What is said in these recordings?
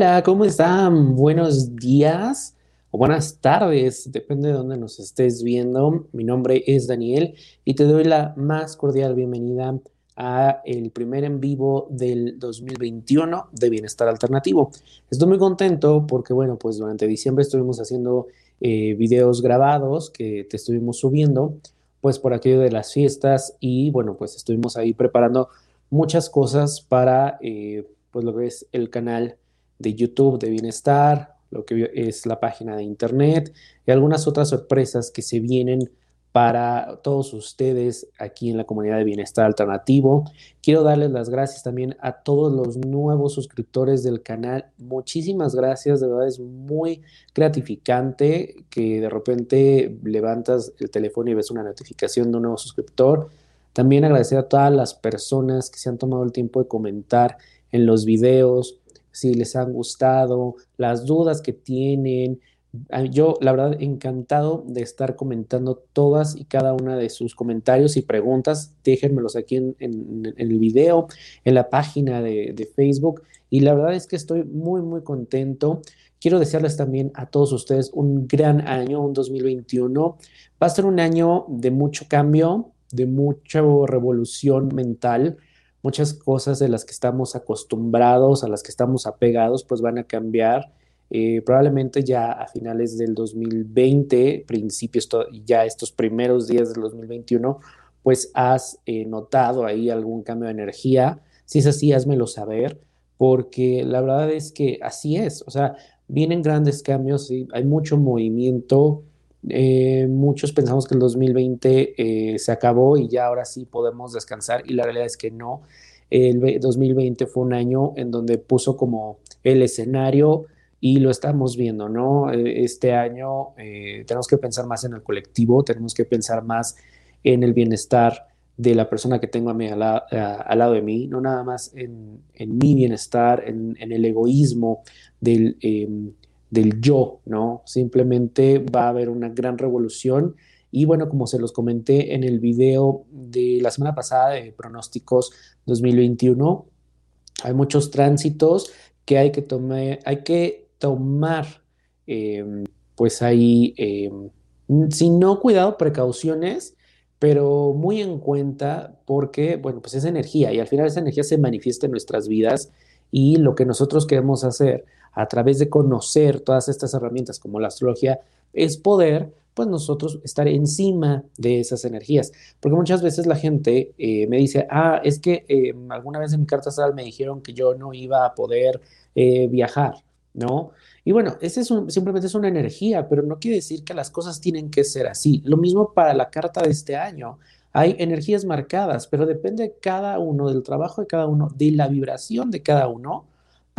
Hola, ¿cómo están? Buenos días o buenas tardes, depende de dónde nos estés viendo. Mi nombre es Daniel y te doy la más cordial bienvenida a el primer en vivo del 2021 de Bienestar Alternativo. Estoy muy contento porque, bueno, pues durante diciembre estuvimos haciendo eh, videos grabados que te estuvimos subiendo, pues por aquello de las fiestas y, bueno, pues estuvimos ahí preparando muchas cosas para, eh, pues lo que es el canal de YouTube de Bienestar, lo que es la página de Internet y algunas otras sorpresas que se vienen para todos ustedes aquí en la comunidad de Bienestar Alternativo. Quiero darles las gracias también a todos los nuevos suscriptores del canal. Muchísimas gracias, de verdad es muy gratificante que de repente levantas el teléfono y ves una notificación de un nuevo suscriptor. También agradecer a todas las personas que se han tomado el tiempo de comentar en los videos, si les han gustado, las dudas que tienen. Yo, la verdad, encantado de estar comentando todas y cada una de sus comentarios y preguntas. Déjenmelos aquí en, el video, en la página de, de, Facebook. Y la verdad es que estoy muy, muy contento. Quiero desearles también a todos ustedes un gran año, un 2021. Va a ser un año de mucho cambio, de mucha revolución mental muchas cosas de las que estamos acostumbrados, a las que estamos apegados, pues van a cambiar. Eh, probablemente ya a finales del 2020, principios, ya estos primeros días del 2021, pues has eh, notado ahí algún cambio de energía. Si es así, házmelo saber, porque la verdad es que así es. O sea, vienen grandes cambios, y hay mucho movimiento. Eh, muchos pensamos que el 2020 se acabó y ya ahora sí podemos descansar y la realidad es que no. El 2020 fue un año en donde puso como el escenario y lo estamos viendo, ¿no? Eh, este año eh, tenemos que pensar más en el colectivo, tenemos que pensar más en el bienestar de la persona que tengo a mí, al, lado de mí, no nada más en, mi bienestar, en, el egoísmo del, em, del yo, ¿no? Simplemente va a haber una gran revolución y bueno, como se los comenté en el video de la semana pasada de pronósticos 2021, hay muchos tránsitos que hay que, tomar, hay que tomar, em, pues ahí, eh, si no cuidado, precauciones, pero muy en cuenta porque, bueno, pues es energía y al final esa energía se manifiesta en nuestras vidas y lo que nosotros queremos hacer a través de conocer todas estas herramientas como la astrología es poder pues nosotros estar encima de esas energías. Porque muchas veces la gente eh, me dice, ah, es que eh, alguna vez en mi carta astral me dijeron que yo no iba a poder eh, viajar, ¿no? Y bueno, ese es simplemente es una energía, pero no quiere decir que las cosas tienen que ser así. Lo mismo para la carta de este año. Hay energías marcadas, pero depende de cada uno, del trabajo de cada uno, de la vibración de cada uno,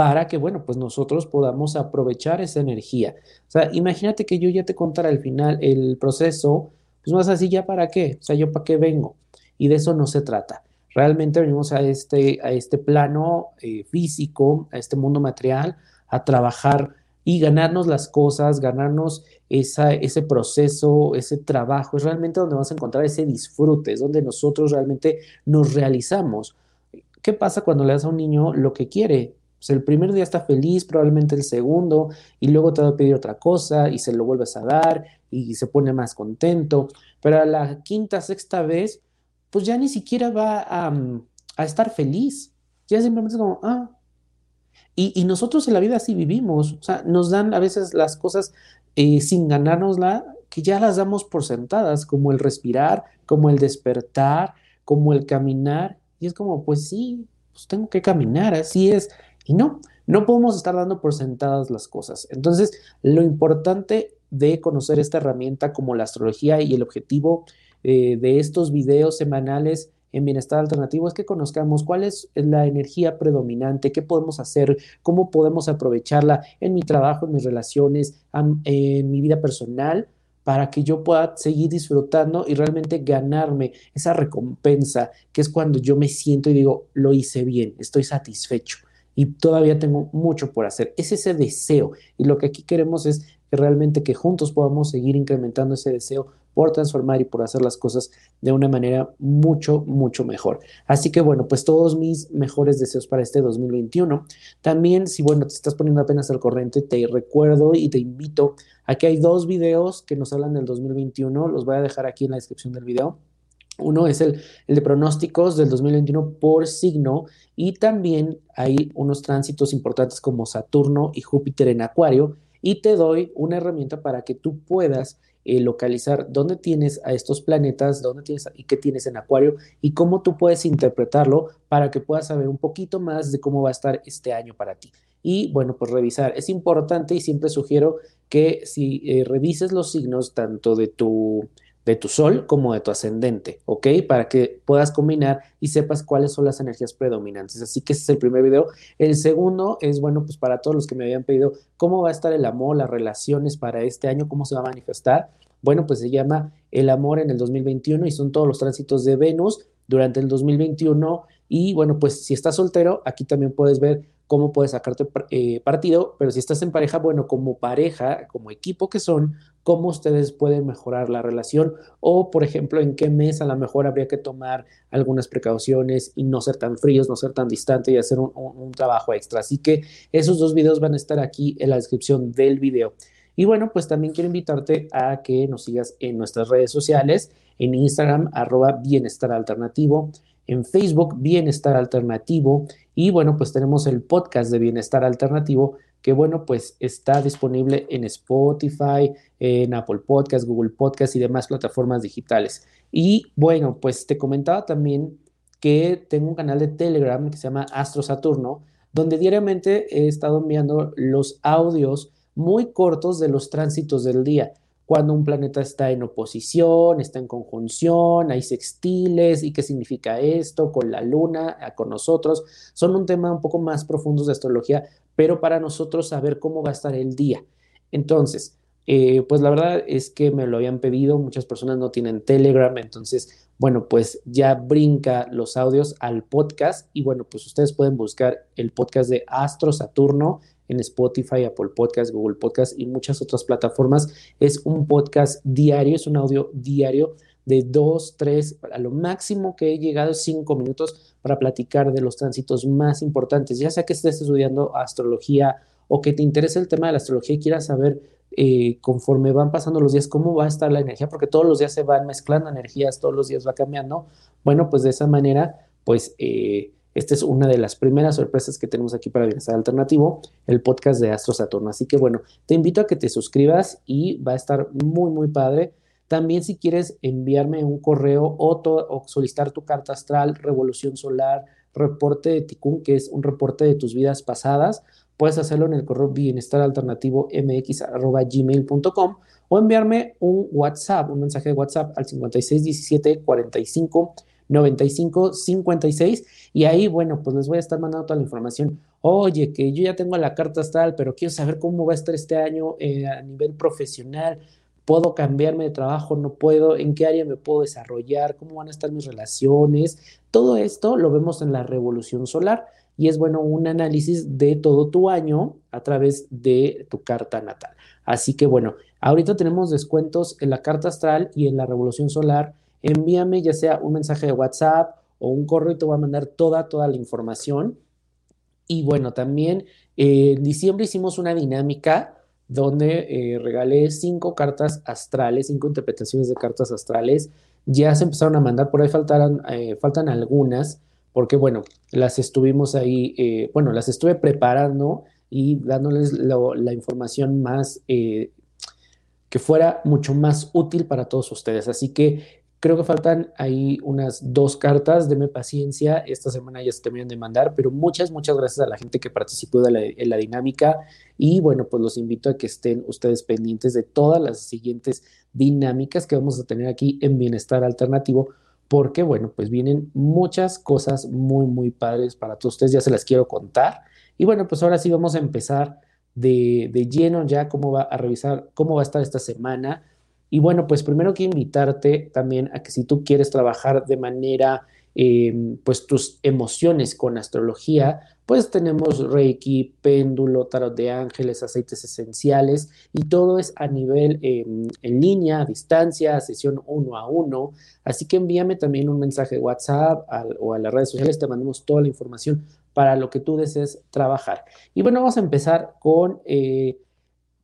para que, bueno, pues nosotros podamos aprovechar esa energía. O sea, imagínate que yo ya te contara al final el proceso, pues más así, ¿ya para qué? O sea, ¿yo para qué vengo? Y de eso no se trata. Realmente venimos a este, a este plano eh, físico, a este mundo material, a trabajar y ganarnos las cosas, ganarnos esa, ese proceso, ese trabajo. Es realmente donde vamos a encontrar ese disfrute, es donde nosotros realmente nos realizamos. ¿Qué pasa cuando le das a un niño lo que quiere? Pues, el primer día está feliz, probablemente el segundo, y luego te va a pedir otra cosa y se lo vuelves a dar y se pone más contento. Pero a la quinta, sexta vez, pues ya ni siquiera va a, mm, estar feliz. Ya simplemente es como, ah. Y, nosotros en la vida así vivimos. O sea, nos dan a veces las cosas eh, sin ganárnosla, que ya las damos por sentadas, como el respirar, como el despertar, como el caminar. Y es como, pues sí, pues tengo que caminar, así es. Y no, no podemos estar dando por sentadas las cosas. Entonces, lo importante de conocer esta herramienta como la astrología y el objetivo eh, de estos videos semanales en bienestar alternativo es que conozcamos cuál es la energía predominante, qué podemos hacer, cómo podemos aprovecharla en mi trabajo, en mis relaciones, en mi vida personal, para que yo pueda seguir disfrutando y realmente ganarme esa recompensa, que es cuando yo me siento y digo, lo hice bien, estoy satisfecho y todavía tengo mucho por hacer. Es ese deseo y lo que aquí queremos es y realmente que juntos podamos seguir incrementando ese deseo por transformar y por hacer las cosas de una manera mucho, mucho mejor. Así que bueno, pues todos mis mejores deseos para este 2021. También, si bueno, te estás poniendo apenas al corriente, te recuerdo y te invito a que hay dos videos que nos hablan del 2021. Los voy a dejar aquí en la descripción del video. Uno es el, el, de pronósticos del 2021 por signo y también hay unos tránsitos importantes como Saturno y Júpiter en Acuario y te doy una herramienta para que tú puedas eh, localizar dónde tienes a estos planetas, dónde tienes y qué tienes en Acuario y cómo tú puedes interpretarlo para que puedas saber un poquito más de cómo va a estar este año para ti. Y bueno, pues revisar. Es importante y siempre sugiero que si eh, revises los signos tanto de tu de tu sol como de tu ascendente, ¿ok? Para que puedas combinar y sepas cuáles son las energías predominantes. Así que ese es el primer video. El segundo es, bueno, pues para todos los que me habían pedido cómo va a estar el amor, las relaciones para este año, cómo se va a manifestar. Bueno, pues se llama El amor en el 2021 y son todos los tránsitos de Venus durante el 2021. Y bueno, pues si estás soltero, aquí también puedes ver cómo puedes sacarte eh, partido, pero si estás en pareja, bueno, como pareja, como equipo que son, cómo ustedes pueden mejorar la relación o, por ejemplo, en qué mes a lo mejor habría que tomar algunas precauciones y no ser tan fríos, no ser tan distantes y hacer un, trabajo extra. Así que esos dos videos van a estar aquí en la descripción del video. Y bueno, pues también quiero invitarte a que nos sigas en nuestras redes sociales, en Instagram, arroba bienestar en Facebook, Bienestar Alternativo. Y bueno, pues tenemos el podcast de Bienestar Alternativo, que bueno, pues está disponible en Spotify, en Apple Podcast, Google Podcast y demás plataformas digitales. Y bueno, pues te comentaba también que tengo un canal de Telegram que se llama Astro Saturno, donde diariamente he estado enviando los audios muy cortos de los tránsitos del día cuando un planeta está en oposición, está en conjunción, hay sextiles y qué significa esto con la luna, con nosotros. Son un tema un poco más profundo de astrología, pero para nosotros saber cómo estar el día. Entonces, eh, pues la verdad es que me lo habían pedido, muchas personas no tienen Telegram, entonces, bueno, pues ya brinca los audios al podcast y bueno, pues ustedes pueden buscar el podcast de Astro Saturno en Spotify, Apple Podcast, Google Podcast y muchas otras plataformas. Es un podcast diario, es un audio diario de dos, tres, a lo máximo que he llegado cinco minutos para platicar de los tránsitos más importantes, ya sea que estés estudiando astrología o que te interese el tema de la astrología y quieras saber eh, conforme van pasando los días cómo va a estar la energía, porque todos los días se van mezclando energías, todos los días va cambiando. Bueno, pues de esa manera, pues... Eh, esta es una de las primeras sorpresas que tenemos aquí para Bienestar Alternativo, el podcast de Astro Saturno. Así que bueno, te invito a que te suscribas y va a estar muy, muy padre. También si quieres enviarme un correo o, o solicitar tu carta astral, revolución solar, reporte de Tikkun, que es un reporte de tus vidas pasadas, puedes hacerlo en el correo bienestaralternativo.mx.gmail.com o enviarme un WhatsApp, un mensaje de WhatsApp al 5617 45 95 56 y ahí, bueno, pues les voy a estar mandando toda la información. Oye, que yo ya tengo la carta astral, pero quiero saber cómo va a estar este año eh, a nivel profesional. ¿Puedo cambiarme de trabajo? ¿No puedo? ¿En qué área me puedo desarrollar? ¿Cómo van a estar mis relaciones? Todo esto lo vemos en la revolución solar y es bueno un análisis de todo tu año a través de tu carta natal. Así que bueno, ahorita tenemos descuentos en la carta astral y en la revolución solar envíame ya sea un mensaje de WhatsApp o un correo y te voy a mandar toda, toda la información. Y bueno, también eh, en diciembre hicimos una dinámica donde eh, regalé cinco cartas astrales, cinco interpretaciones de cartas astrales. Ya se empezaron a mandar, por ahí faltaron, eh, faltan algunas, porque bueno, las estuvimos ahí, bueno, las estuve preparando y dándoles la información más, que fuera mucho más útil para todos ustedes. Así que Creo que faltan ahí unas dos cartas, deme paciencia, esta semana ya se terminan de mandar, pero muchas, muchas gracias a la gente que participó de en la dinámica. Y bueno, pues los invito a que estén ustedes pendientes de todas las siguientes dinámicas que vamos a tener aquí en Bienestar Alternativo, porque bueno, pues vienen muchas cosas muy, muy padres para todos ustedes, ya se las quiero contar. Y bueno, pues ahora sí vamos a empezar de, de lleno ya cómo va a revisar, cómo va a estar esta semana y bueno, pues primero quiero invitarte también a que si tú quieres trabajar de manera em, pues tus emociones con astrología, pues tenemos Reiki, péndulo, tarot de ángeles, aceites esenciales y todo es a nivel em, en línea, a distancia, sesión uno a uno. Así que envíame también un mensaje de WhatsApp o a las redes sociales, te mandamos toda la información para lo que tú desees trabajar. Y bueno, vamos a empezar con... Eh,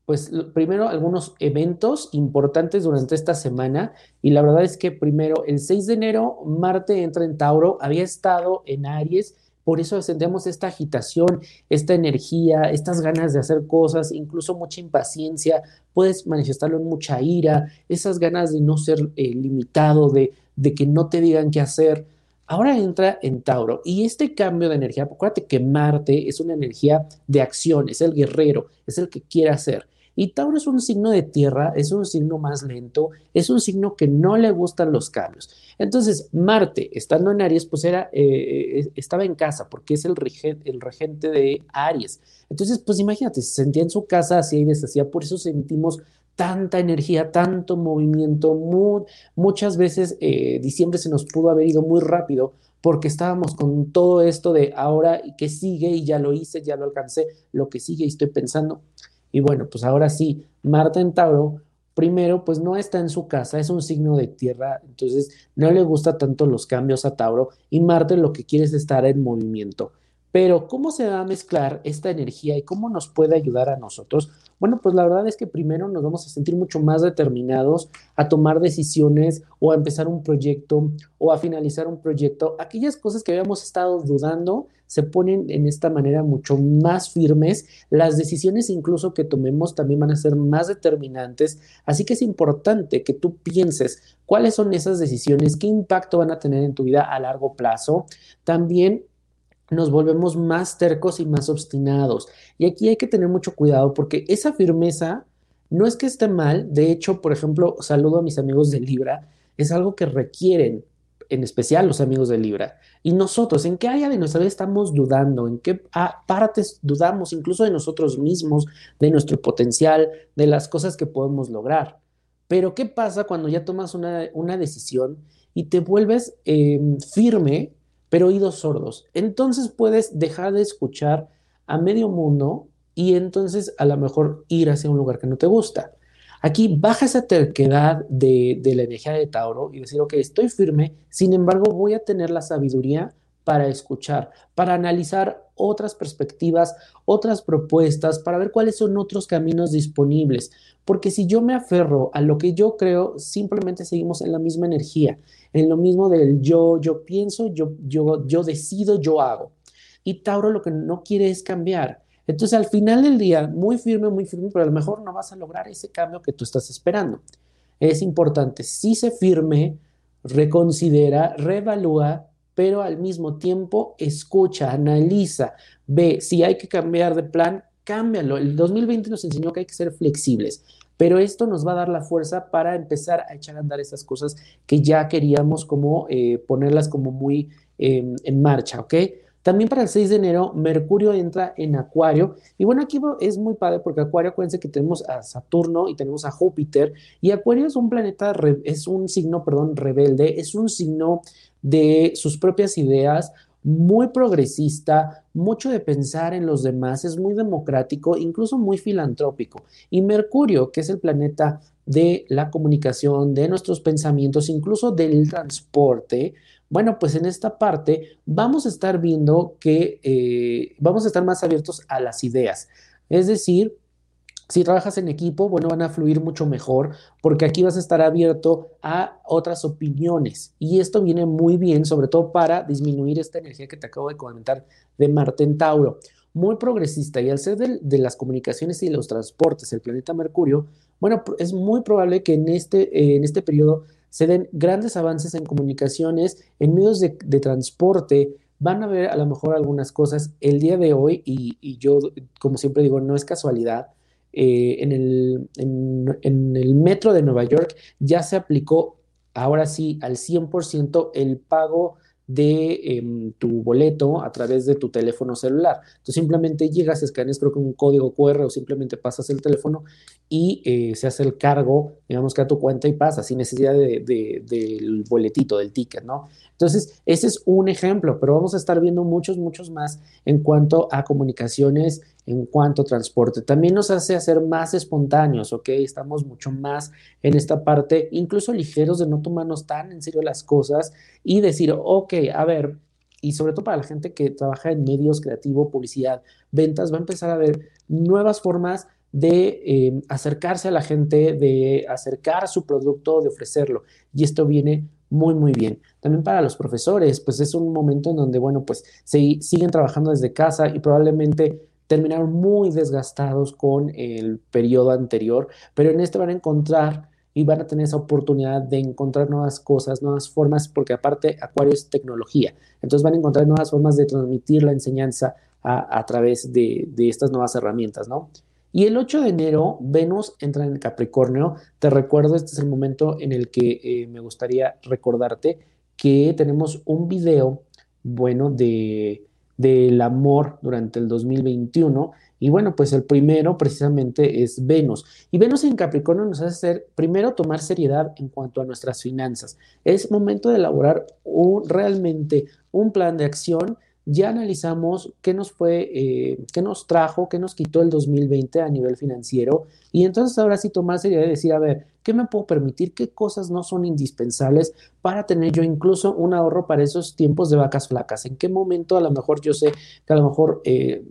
pues primero algunos eventos importantes durante esta semana y la verdad es que primero el 6 de enero Marte entra en Tauro, había estado en Aries, por eso sentimos esta agitación, esta energía, estas ganas de hacer cosas, incluso mucha impaciencia, puedes manifestarlo en mucha ira, esas ganas de no ser eh, limitado, de, de que no te digan qué hacer. Ahora entra en Tauro y este cambio de energía, acuérdate que Marte es una energía de acción, es el guerrero, es el que quiere hacer. Y Tauro es un signo de tierra, es un signo más lento, es un signo que no le gustan los cambios. Entonces, Marte, estando en Aries, pues era, eh, eh, estaba en casa porque es el, regente, el regente de Aries. Entonces, pues imagínate, se sentía en su casa, hacía y deshacía, por eso sentimos tanta energía, tanto movimiento, muchas veces eh, diciembre se nos pudo haber ido muy rápido porque estábamos con todo esto de ahora que sigue y ya lo hice, ya lo alcancé, lo que sigue y estoy pensando. Y bueno, pues ahora sí, Marta en Tauro, primero, pues no está en su casa, es un signo de tierra, entonces no le gusta tanto los cambios a Tauro y Marte lo que quiere es estar en movimiento. Pero ¿cómo se va a mezclar esta energía y cómo nos puede ayudar a nosotros? Bueno, pues la verdad es que primero nos vamos a sentir mucho más determinados a tomar decisiones o a empezar un proyecto o a finalizar un proyecto. Aquellas cosas que habíamos estado dudando se ponen en esta manera mucho más firmes. Las decisiones incluso que tomemos también van a ser más determinantes. Así que es importante que tú pienses cuáles son esas decisiones, qué impacto van a tener en tu vida a largo plazo. También nos volvemos más tercos y más obstinados. Y aquí hay que tener mucho cuidado porque esa firmeza no es que esté mal, de hecho, por ejemplo, saludo a mis amigos de Libra, es algo que requieren, en especial los amigos de Libra. Y nosotros, ¿en qué área de nuestra vida estamos dudando? ¿En qué partes dudamos incluso de nosotros mismos, de nuestro potencial, de las cosas que podemos lograr? Pero ¿qué pasa cuando ya tomas una, decisión y te vuelves em, firme pero oídos sordos. Entonces puedes dejar de escuchar a medio mundo y entonces a lo mejor ir hacia un lugar que no te gusta. Aquí baja esa terquedad de, la energía de Tauro y decir, ok, estoy firme, sin embargo voy a tener la sabiduría para escuchar, para analizar otras perspectivas, otras propuestas, para ver cuáles son otros caminos disponibles. Porque si yo me aferro a lo que yo creo, simplemente seguimos en la misma energía, en lo mismo del yo, yo pienso, yo, yo, yo decido, yo hago. Y Tauro lo que no quiere es cambiar. Entonces al final del día, muy firme, muy firme, pero a lo mejor no vas a lograr ese cambio que tú estás esperando. Es importante, si se firme, reconsidera, reevalúa pero al mismo tiempo escucha, analiza, ve si hay que cambiar de plan, cámbialo. El 2020 nos enseñó que hay que ser flexibles, pero esto nos va a dar la fuerza para empezar a echar a andar esas cosas que ya queríamos como eh, ponerlas como muy em, en marcha, ¿ok? También para el 6 de enero, Mercurio entra en Acuario. Y bueno, aquí es muy padre porque Acuario, acuérdense que tenemos a Saturno y tenemos a Júpiter. Y Acuario es un planeta, es un signo, perdón, rebelde, es un signo de sus propias ideas, muy progresista, mucho de pensar en los demás, es muy democrático, incluso muy filantrópico. Y Mercurio, que es el planeta de la comunicación, de nuestros pensamientos, incluso del transporte, bueno, pues en esta parte vamos a estar viendo que eh, vamos a estar más abiertos a las ideas. Es decir, si trabajas en equipo, bueno, van a fluir mucho mejor porque aquí vas a estar abierto a otras opiniones. Y esto viene muy bien, sobre todo para disminuir esta energía que te acabo de comentar de Marte en Tauro. Muy progresista y al ser de, las comunicaciones y los transportes, el planeta Mercurio, bueno, es muy probable que en este, en este periodo se den grandes avances en comunicaciones, en medios de, transporte, van a ver a lo mejor algunas cosas. El día de hoy y, yo, como siempre digo, no es casualidad, eh, en, el, en, el metro de Nueva York ya se aplicó ahora sí al 100% el pago de em, tu boleto a través de tu teléfono celular. Tú simplemente llegas, escaneas creo que un código QR o simplemente pasas el teléfono y eh, se hace el cargo, digamos que a tu cuenta y pasa sin necesidad del boletito, del ticket, ¿no? Entonces, ese es un ejemplo, pero vamos a estar viendo muchos, muchos más en cuanto a comunicaciones, en cuanto a transporte. También nos hace hacer más espontáneos, ¿ok? Estamos mucho más en esta parte, incluso ligeros de no tomarnos tan en serio las cosas y decir, ok, a ver, y sobre todo para la gente que trabaja en medios creativo, publicidad, ventas, va a empezar a ver nuevas formas de eh, acercarse a la gente, de acercar su producto, de ofrecerlo. Y esto viene muy, muy bien. También para los profesores, pues es un momento en donde, bueno, pues se, siguen trabajando desde casa y probablemente terminaron muy desgastados con el periodo anterior, pero en este van a encontrar y van a tener esa oportunidad de encontrar nuevas cosas, nuevas formas, porque aparte Acuario es tecnología, entonces van a encontrar nuevas formas de transmitir la enseñanza a, través de, estas nuevas herramientas, ¿no? Y el 8 de enero, Venus entra en Capricornio. Te recuerdo, este es el momento en el que eh, me gustaría recordarte que tenemos un video, bueno, de, del amor durante el 2021. Y bueno, pues el primero precisamente es Venus. Y Venus en Capricornio nos hace hacer, primero, tomar seriedad en cuanto a nuestras finanzas. Es momento de elaborar un, realmente un plan de acción ya analizamos qué nos fue, eh, qué nos trajo, qué nos quitó el 2020 a nivel financiero y entonces ahora sí tomar seriedad y decir, a ver, ¿qué me puedo permitir? ¿Qué cosas no son indispensables para tener yo incluso un ahorro para esos tiempos de vacas flacas? ¿En qué momento a lo mejor yo sé que a lo mejor... Eh,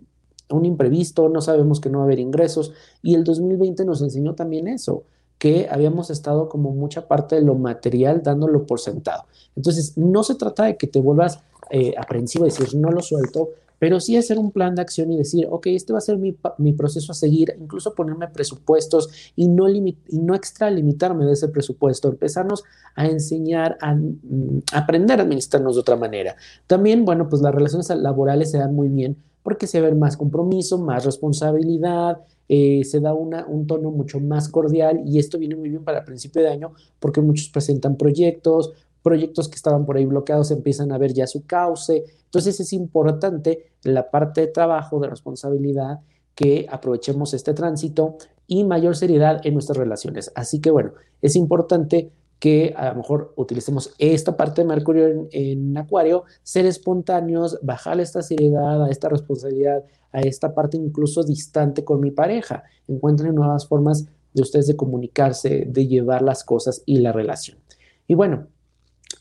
un imprevisto, no sabemos que no va a haber ingresos y el 2020 nos enseñó también eso, que habíamos estado como mucha parte de lo material dándolo por sentado. Entonces, no se trata de que te vuelvas eh, aprensivo decir, no lo suelto, pero sí hacer un plan de acción y decir, ok, este va a ser mi, mi proceso a seguir, incluso ponerme presupuestos y no, y no extralimitarme de ese presupuesto, empezarnos a enseñar a, mm, aprender a administrarnos de otra manera. También, bueno, pues las relaciones laborales se dan muy bien porque se ve más compromiso, más responsabilidad, eh, se da una, un tono mucho más cordial y esto viene muy bien para principio de año porque muchos presentan proyectos, proyectos que estaban por ahí bloqueados empiezan a ver ya su cauce. Entonces es importante la parte de trabajo, de responsabilidad, que aprovechemos este tránsito y mayor seriedad en nuestras relaciones. Así que bueno, es importante que a lo mejor utilicemos esta parte de Mercurio en, Acuario, ser espontáneos, bajarle esta seriedad, a esta responsabilidad, a esta parte incluso distante con mi pareja. Encuentren nuevas formas de ustedes de comunicarse, de llevar las cosas y la relación. Y bueno,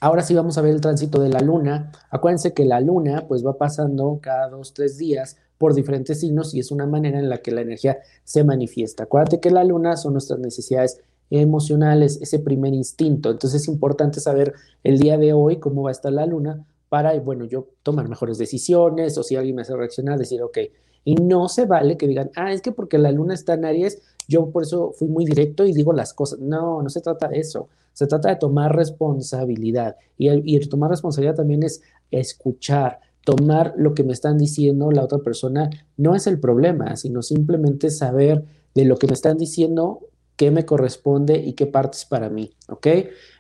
Ahora sí vamos a ver el tránsito de la luna. Acuérdense que la luna pues va pasando cada dos, tres días por diferentes signos y es una manera en la que la energía se manifiesta. Acuérdate que la luna son nuestras necesidades emocionales, ese primer instinto. Entonces es importante saber el día de hoy cómo va a estar la luna para, bueno, yo tomar mejores decisiones o si alguien me hace reaccionar, decir, ok, y no se vale que digan, ah, es que porque la luna está en Aries, yo por eso fui muy directo y digo las cosas. No, no se trata de eso. Se trata de tomar responsabilidad. Y el, tomar responsabilidad también es escuchar, tomar lo que me están diciendo la otra persona. No es el problema, sino simplemente saber de lo que me están diciendo, qué me corresponde y qué parte es para mí, ¿ok?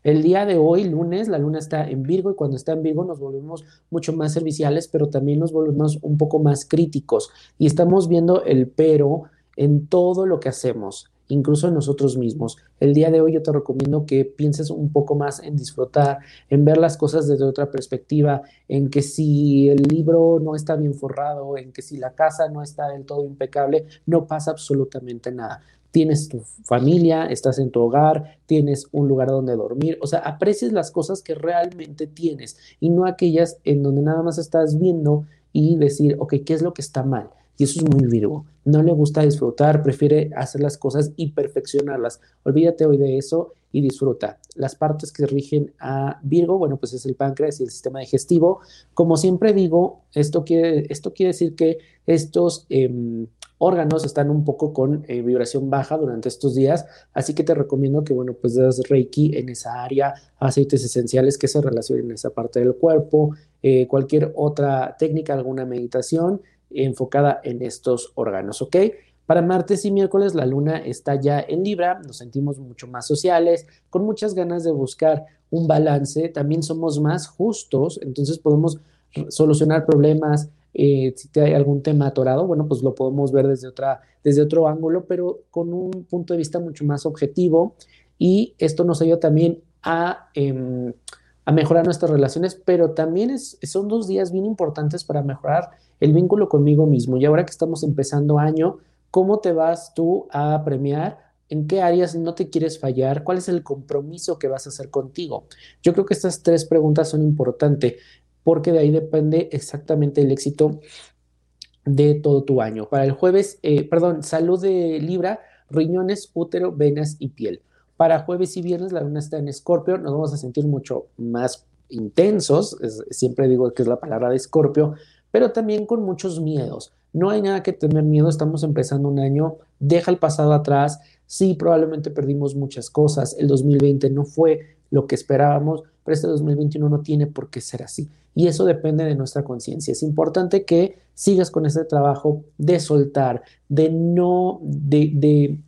El día de hoy, lunes, la luna está en Virgo y cuando está en Virgo nos volvemos mucho más serviciales, pero también nos volvemos un poco más críticos y estamos viendo el pero en todo lo que hacemos, incluso en nosotros mismos. El día de hoy yo te recomiendo que pienses un poco más en disfrutar, en ver las cosas desde otra perspectiva, en que si el libro no está bien forrado, en que si la casa no está del todo impecable, no pasa absolutamente nada. Tienes tu familia, estás en tu hogar, tienes un lugar donde dormir, o sea, aprecies las cosas que realmente tienes y no aquellas en donde nada más estás viendo y decir, ok, ¿qué es lo que está mal? Y eso es muy Virgo. No le gusta disfrutar, prefiere hacer las cosas y perfeccionarlas. Olvídate hoy de eso y disfruta. Las partes que rigen a Virgo, bueno, pues es el páncreas y el sistema digestivo. Como siempre digo, esto quiere, esto quiere decir que estos em, órganos están un poco con eh, vibración baja durante estos días, así que te recomiendo que, bueno, pues das Reiki en esa área, aceites esenciales que se relacionen en esa parte del cuerpo, eh, cualquier otra técnica, alguna meditación enfocada en estos órganos, ¿ok? Para martes y miércoles la luna está ya en Libra, nos sentimos mucho más sociales, con muchas ganas de buscar un balance, también somos más justos, entonces podemos solucionar problemas, eh, si hay algún tema atorado, bueno, pues lo podemos ver desde, otra, desde otro ángulo, pero con un punto de vista mucho más objetivo y esto nos ayuda también a, em, a mejorar nuestras relaciones, pero también es, son dos días bien importantes para mejorar el vínculo conmigo mismo. Y ahora que estamos empezando año, ¿cómo te vas tú a premiar? ¿En qué áreas no te quieres fallar? ¿Cuál es el compromiso que vas a hacer contigo? Yo creo que estas tres preguntas son importantes porque de ahí depende exactamente el éxito de todo tu año. Para el jueves, eh, perdón, salud de Libra, riñones, útero, venas y piel. Para jueves y viernes la luna está en Escorpio, nos vamos a sentir mucho más intensos, siempre digo que es la palabra de Escorpio, pero también con muchos miedos. No hay nada que tener miedo, estamos empezando un año, deja el pasado atrás, sí, probablemente perdimos muchas cosas, el 2020 no fue lo que esperábamos, pero este 2021 no tiene por qué ser así. Y eso depende de nuestra conciencia. Es importante que sigas con ese trabajo de soltar, de no, de,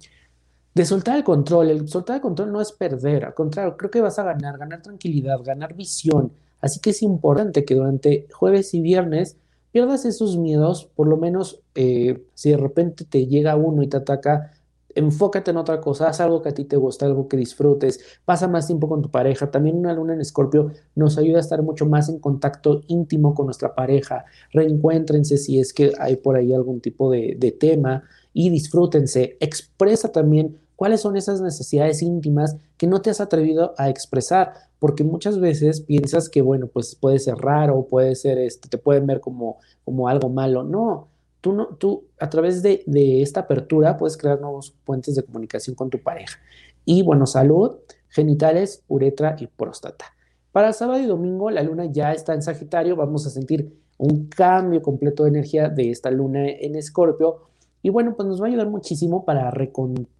de soltar el control. El soltar el control no es perder, al contrario, creo que vas a ganar, ganar tranquilidad, ganar visión. Así que es importante que durante jueves y viernes pierdas esos miedos, por lo menos eh, si de repente te llega uno y te ataca, enfócate en otra cosa, haz algo que a ti te gusta, algo que disfrutes, pasa más tiempo con tu pareja. También una luna en Escorpio nos ayuda a estar mucho más en contacto íntimo con nuestra pareja. Reencuéntrense si es que hay por ahí algún tipo de, de tema y disfrútense. Expresa también cuáles son esas necesidades íntimas que no te has atrevido a expresar, porque muchas veces piensas que, bueno, pues puede ser raro, puede ser, este, te pueden ver como, como algo malo. No, tú, no, tú a través de, esta apertura puedes crear nuevos puentes de comunicación con tu pareja. Y bueno, salud, genitales, uretra y próstata. Para sábado y domingo la luna ya está en Sagitario, vamos a sentir un cambio completo de energía de esta luna en Escorpio. Y bueno, pues nos va a ayudar muchísimo para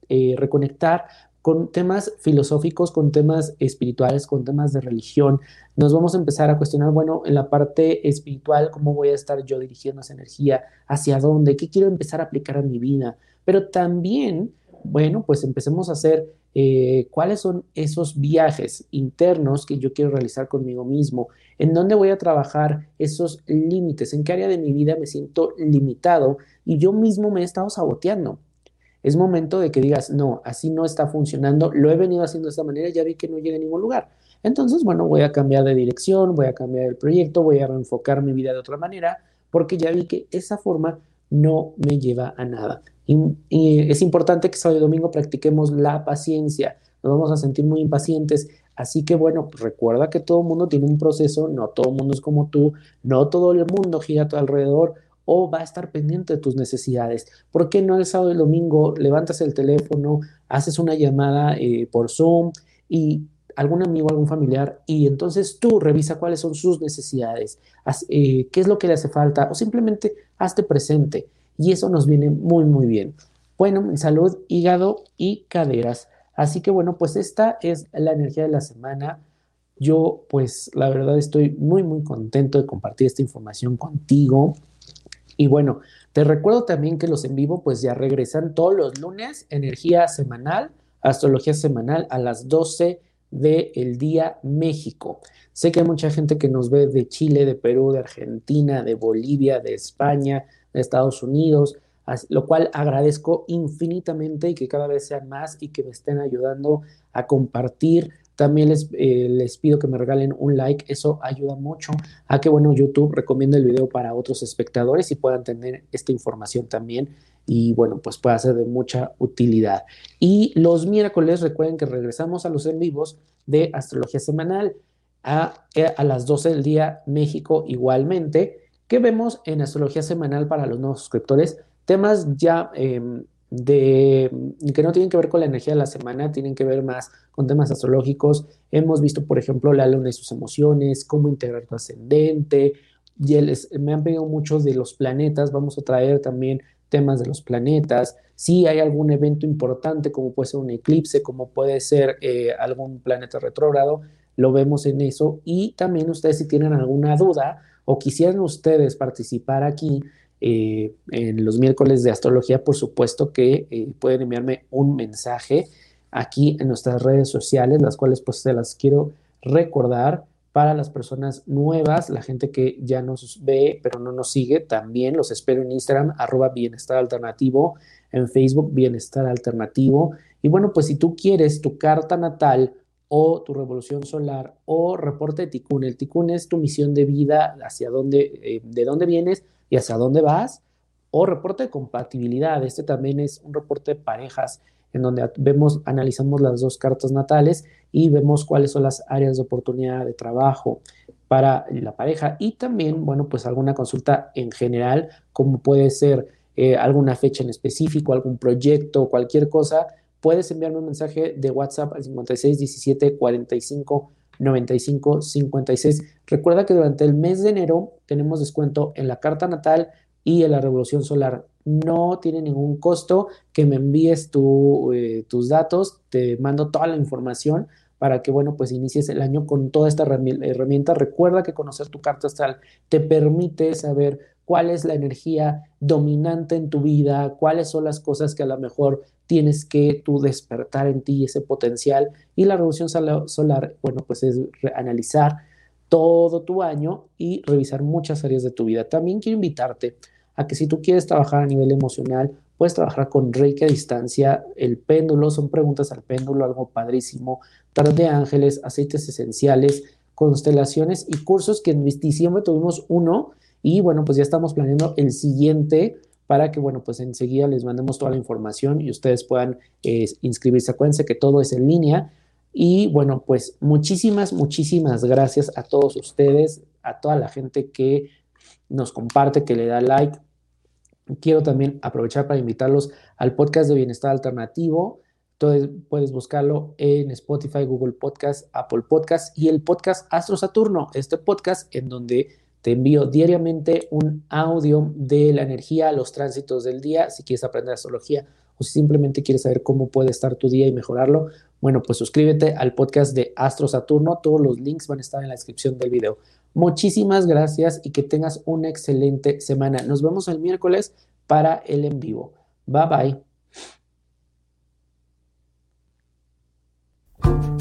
eh, reconectar con temas filosóficos, con temas espirituales, con temas de religión. Nos vamos a empezar a cuestionar, bueno, en la parte espiritual, cómo voy a estar yo dirigiendo esa energía, hacia dónde, qué quiero empezar a aplicar a mi vida. Pero también, bueno, pues empecemos a hacer eh, cuáles son esos viajes internos que yo quiero realizar conmigo mismo, en dónde voy a trabajar esos límites, en qué área de mi vida me siento limitado y yo mismo me he estado saboteando. Es momento de que digas, no, así no está funcionando, lo he venido haciendo de esta manera, ya vi que no llega a ningún lugar. Entonces, bueno, voy a cambiar de dirección, voy a cambiar el proyecto, voy a reenfocar mi vida de otra manera, porque ya vi que esa forma no me lleva a nada. Y, es importante que sábado y domingo practiquemos la paciencia, nos vamos a sentir muy impacientes, Así que bueno, pues recuerda que todo el mundo tiene un proceso, no todo el mundo es como tú, no todo el mundo gira a tu alrededor, o va a estar pendiente de tus necesidades. ¿Por qué no el sábado y domingo levantas el teléfono, haces una llamada eh, por Zoom y algún amigo, algún familiar, y entonces tú revisa cuáles son sus necesidades, eh, qué es lo que le hace falta, o simplemente hazte presente. Y eso nos viene muy, muy bien. Bueno, salud, hígado y caderas. Así que bueno, pues esta es la energía de la semana. Yo pues la verdad estoy muy, muy contento de compartir esta información contigo. Y bueno, te recuerdo también que los en vivo pues ya regresan todos los lunes, energía semanal, astrología semanal a las 12 del día México. Sé que hay mucha gente que nos ve de Chile, de Perú, de Argentina, de Bolivia, de España, de Estados Unidos, lo cual agradezco infinitamente y que cada vez sean más y que me estén ayudando a compartir también les, eh, les pido que me regalen un like, eso ayuda mucho a que, bueno, YouTube recomiende el video para otros espectadores y puedan tener esta información también y, bueno, pues pueda ser de mucha utilidad. Y los miércoles, recuerden que regresamos a los en vivos de Astrología Semanal a, a las 12 del día México igualmente, que vemos en Astrología Semanal para los nuevos suscriptores temas ya... Eh, de, que no tienen que ver con la energía de la semana, tienen que ver más con temas astrológicos. Hemos visto, por ejemplo, la luna y sus emociones, cómo integrar tu ascendente. Y me han pedido muchos de los planetas, vamos a traer también temas de los planetas. Si hay algún evento importante, como puede ser un eclipse, como puede ser eh, algún planeta retrógrado, lo vemos en eso. Y también ustedes si tienen alguna duda o quisieran ustedes participar aquí, eh, en los miércoles de astrología, por supuesto que eh, pueden enviarme un mensaje aquí en nuestras redes sociales, las cuales pues se las quiero recordar para las personas nuevas, la gente que ya nos ve pero no nos sigue, también los espero en Instagram, arroba bienestar alternativo, en Facebook, bienestar alternativo. Y bueno, pues si tú quieres tu carta natal o tu revolución solar o reporte de Tikkun, el Tikkun es tu misión de vida, hacia dónde, eh, de dónde vienes y hacia dónde vas, o reporte de compatibilidad, este también es un reporte de parejas en donde vemos, analizamos las dos cartas natales y vemos cuáles son las áreas de oportunidad de trabajo para la pareja. Y también, bueno, pues alguna consulta en general, como puede ser eh, alguna fecha en específico, algún proyecto, cualquier cosa, puedes enviarme un mensaje de WhatsApp al 56 17 45 95 56. Recuerda que durante el mes de enero tenemos descuento en la carta natal y en la revolución solar. No tiene ningún costo que me envíes eh, tus datos, te mando toda la información para que, bueno, pues inicies el año con toda esta herramienta. Recuerda que conocer tu carta astral te permite saber cuál es la energía dominante en tu vida, cuáles son las cosas que a lo mejor tienes que tú despertar en ti ese potencial. Y la revolución solar, bueno, pues es analizar todo tu año y revisar muchas áreas de tu vida. También quiero invitarte a que si tú quieres trabajar a nivel emocional, puedes trabajar con Reiki a distancia, el péndulo, son preguntas al péndulo, algo padrísimo, tarot de ángeles, aceites esenciales, constelaciones y cursos que en diciembre tuvimos uno y bueno, pues ya estamos planeando el siguiente para que, bueno, pues enseguida les mandemos toda la información y ustedes puedan inscribirse. Acuérdense que todo es en línea. Y bueno, pues muchísimas, muchísimas gracias a todos ustedes, a toda la gente que nos comparte, que le da like, quiero también aprovechar para invitarlos al podcast de Bienestar Alternativo. Entonces puedes buscarlo en Spotify, Google Podcast, Apple Podcast y el podcast Astro Saturno, este podcast en donde te envío diariamente un audio de la energía, los tránsitos del día, si quieres aprender astrología o si simplemente quieres saber cómo puede estar tu día y mejorarlo, bueno, pues suscríbete al podcast de Astro Saturno, todos los links van a estar en la descripción del video. Muchísimas gracias y que tengas una excelente semana. Nos vemos el miércoles para el en vivo. Bye bye.